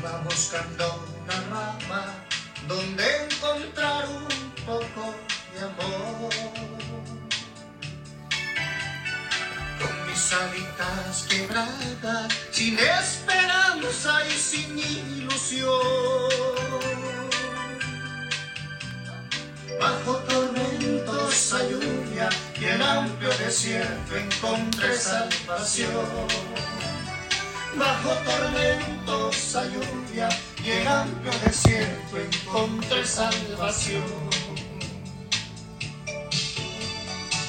Iba buscando una rama donde encontrar un poco de amor. Con mis alitas quebradas, sin esperanza y sin ilusión. Bajo tormentosa lluvia y el amplio desierto encontré salvación. Bajo tormentosa lluvia y el amplio desierto encontré salvación.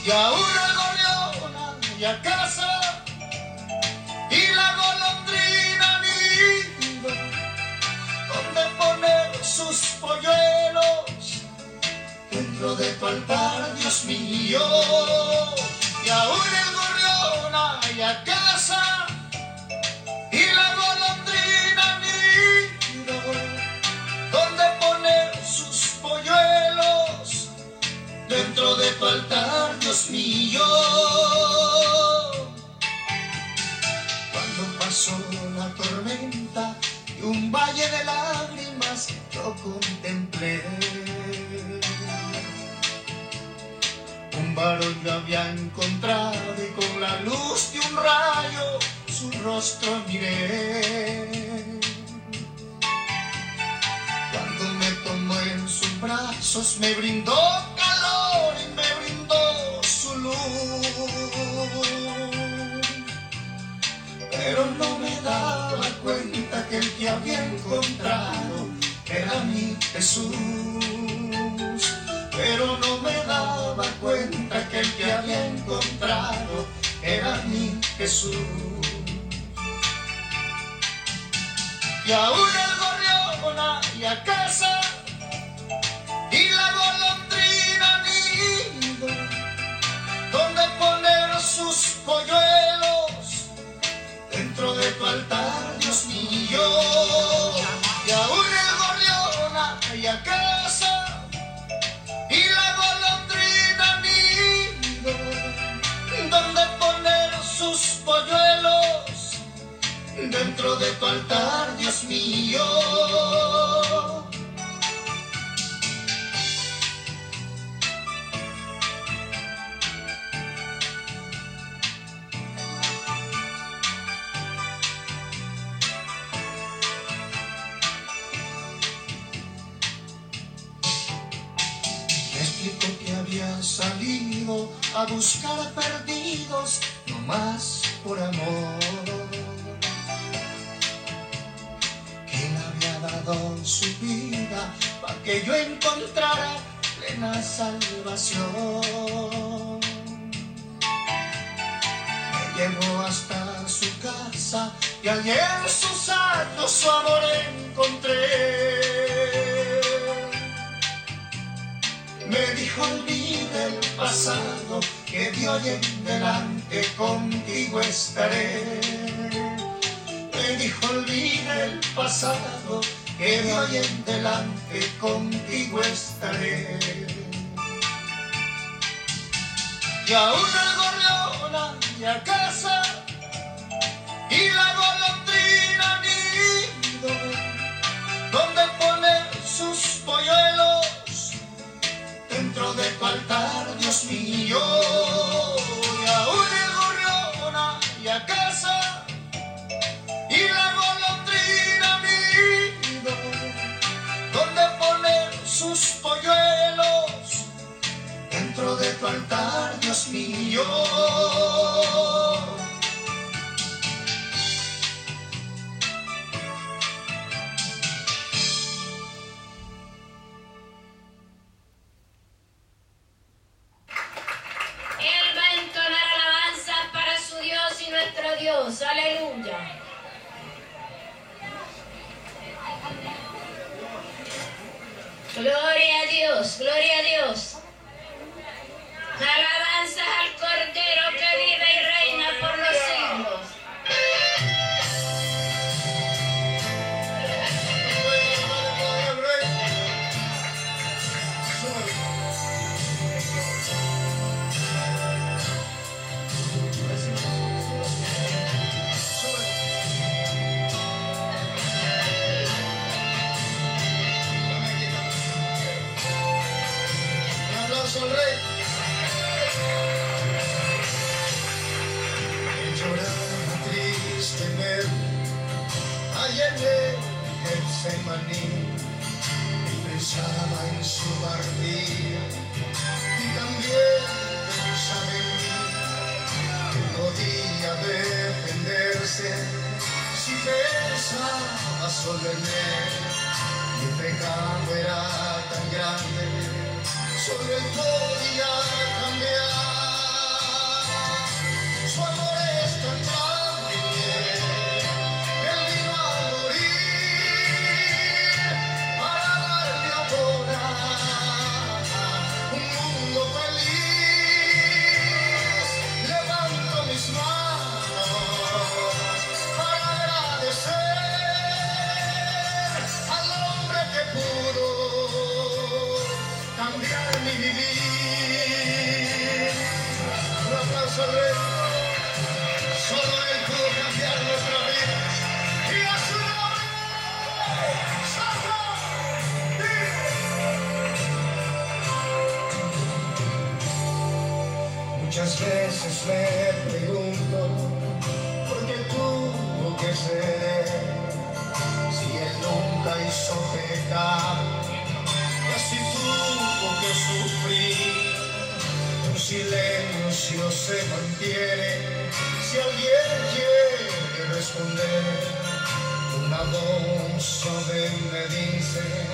Y ahora goleona y a casa y la golondrina nido donde poner sus polluelos dentro de tu altar, Dios mío. Y ahora el gorrión y a casa Dios mío. Cuando pasó la tormenta y un valle de lágrimas yo contemplé. Un varón yo había encontrado y con la luz de un rayo su rostro miré. Cuando me tomó en sus brazos me brindó Pero no me daba cuenta que el que había encontrado era mi Jesús. Pero no me daba cuenta que el que había encontrado era mi Jesús. Y ahora el gorrión a casa dentro de tu altar, Dios mío. Y ahora el gorrión y a casa y la golondrina nido donde poner sus polluelos dentro de tu altar, Dios mío. A buscar perdidos, no más por amor. Que había dado su vida para que yo encontrara plena salvación. Me llevó hasta su casa y allí en sus años su amor encontré. Me dijo olvida el pasado, que hoy en delante contigo estaré. Me dijo olvida el pasado, que de hoy en delante contigo estaré. Y aún el gorrión y a casa y la Dios mío. defenderse si pensaba solemne. Mi pecado era tan grande, solo el podía cambiar. se mantiene si alguien quiere responder. Una voz suave me dice.